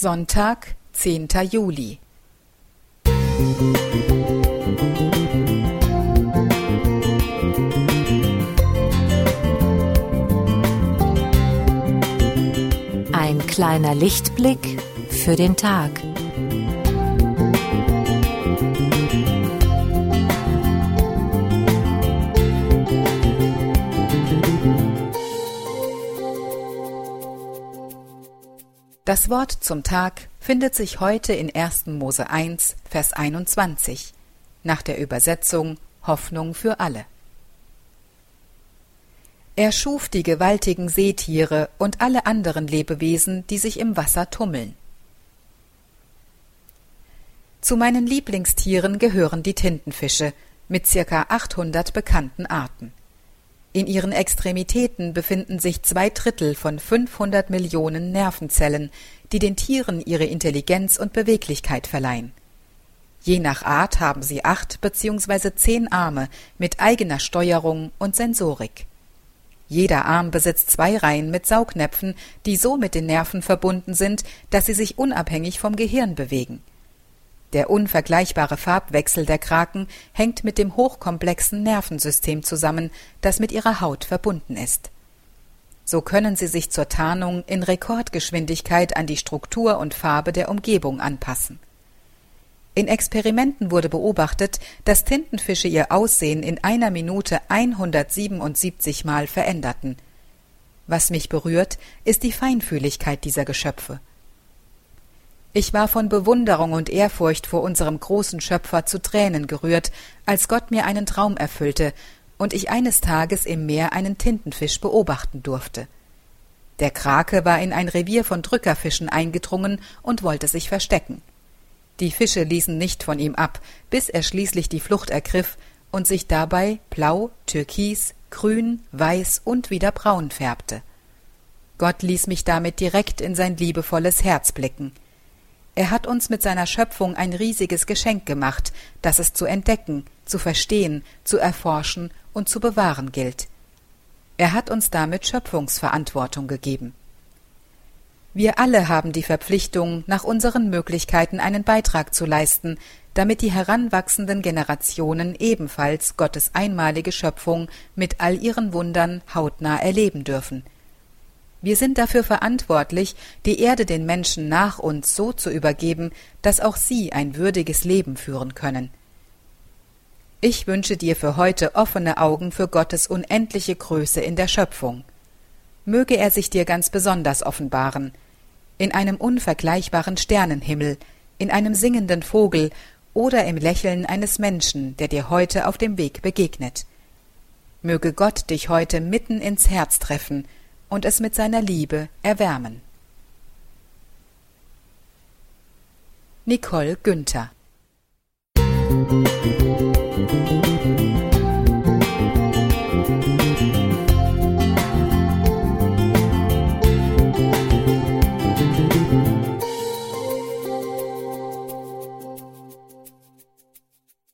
Sonntag, 10. Juli. Ein kleiner Lichtblick für den Tag. Das Wort zum Tag findet sich heute in 1. Mose 1, Vers 21, nach der Übersetzung Hoffnung für alle. Er schuf die gewaltigen Seetiere und alle anderen Lebewesen, die sich im Wasser tummeln. Zu meinen Lieblingstieren gehören die Tintenfische mit circa 800 bekannten Arten. In ihren Extremitäten befinden sich zwei Drittel von 500 Millionen Nervenzellen, die den Tieren ihre Intelligenz und Beweglichkeit verleihen. Je nach Art haben sie acht bzw. zehn Arme mit eigener Steuerung und Sensorik. Jeder Arm besitzt zwei Reihen mit Saugnäpfen, die so mit den Nerven verbunden sind, dass sie sich unabhängig vom Gehirn bewegen. Der unvergleichbare Farbwechsel der Kraken hängt mit dem hochkomplexen Nervensystem zusammen, das mit ihrer Haut verbunden ist. So können sie sich zur Tarnung in Rekordgeschwindigkeit an die Struktur und Farbe der Umgebung anpassen. In Experimenten wurde beobachtet, dass Tintenfische ihr Aussehen in einer Minute 177 Mal veränderten. Was mich berührt, ist die Feinfühligkeit dieser Geschöpfe. Ich war von Bewunderung und Ehrfurcht vor unserem großen Schöpfer zu Tränen gerührt, als Gott mir einen Traum erfüllte und ich eines Tages im Meer einen Tintenfisch beobachten durfte. Der Krake war in ein Revier von Drückerfischen eingedrungen und wollte sich verstecken. Die Fische ließen nicht von ihm ab, bis er schließlich die Flucht ergriff und sich dabei blau, türkis, grün, weiß und wieder braun färbte. Gott ließ mich damit direkt in sein liebevolles Herz blicken. Er hat uns mit seiner Schöpfung ein riesiges Geschenk gemacht, das es zu entdecken, zu verstehen, zu erforschen und zu bewahren gilt. Er hat uns damit Schöpfungsverantwortung gegeben. Wir alle haben die Verpflichtung, nach unseren Möglichkeiten einen Beitrag zu leisten, damit die heranwachsenden Generationen ebenfalls Gottes einmalige Schöpfung mit all ihren Wundern hautnah erleben dürfen – wir sind dafür verantwortlich, die Erde den Menschen nach uns so zu übergeben, dass auch sie ein würdiges Leben führen können. Ich wünsche dir für heute offene Augen für Gottes unendliche Größe in der Schöpfung. Möge er sich dir ganz besonders offenbaren, in einem unvergleichbaren Sternenhimmel, in einem singenden Vogel oder im Lächeln eines Menschen, der dir heute auf dem Weg begegnet. Möge Gott dich heute mitten ins Herz treffen und es mit seiner Liebe erwärmen. Nicole Günther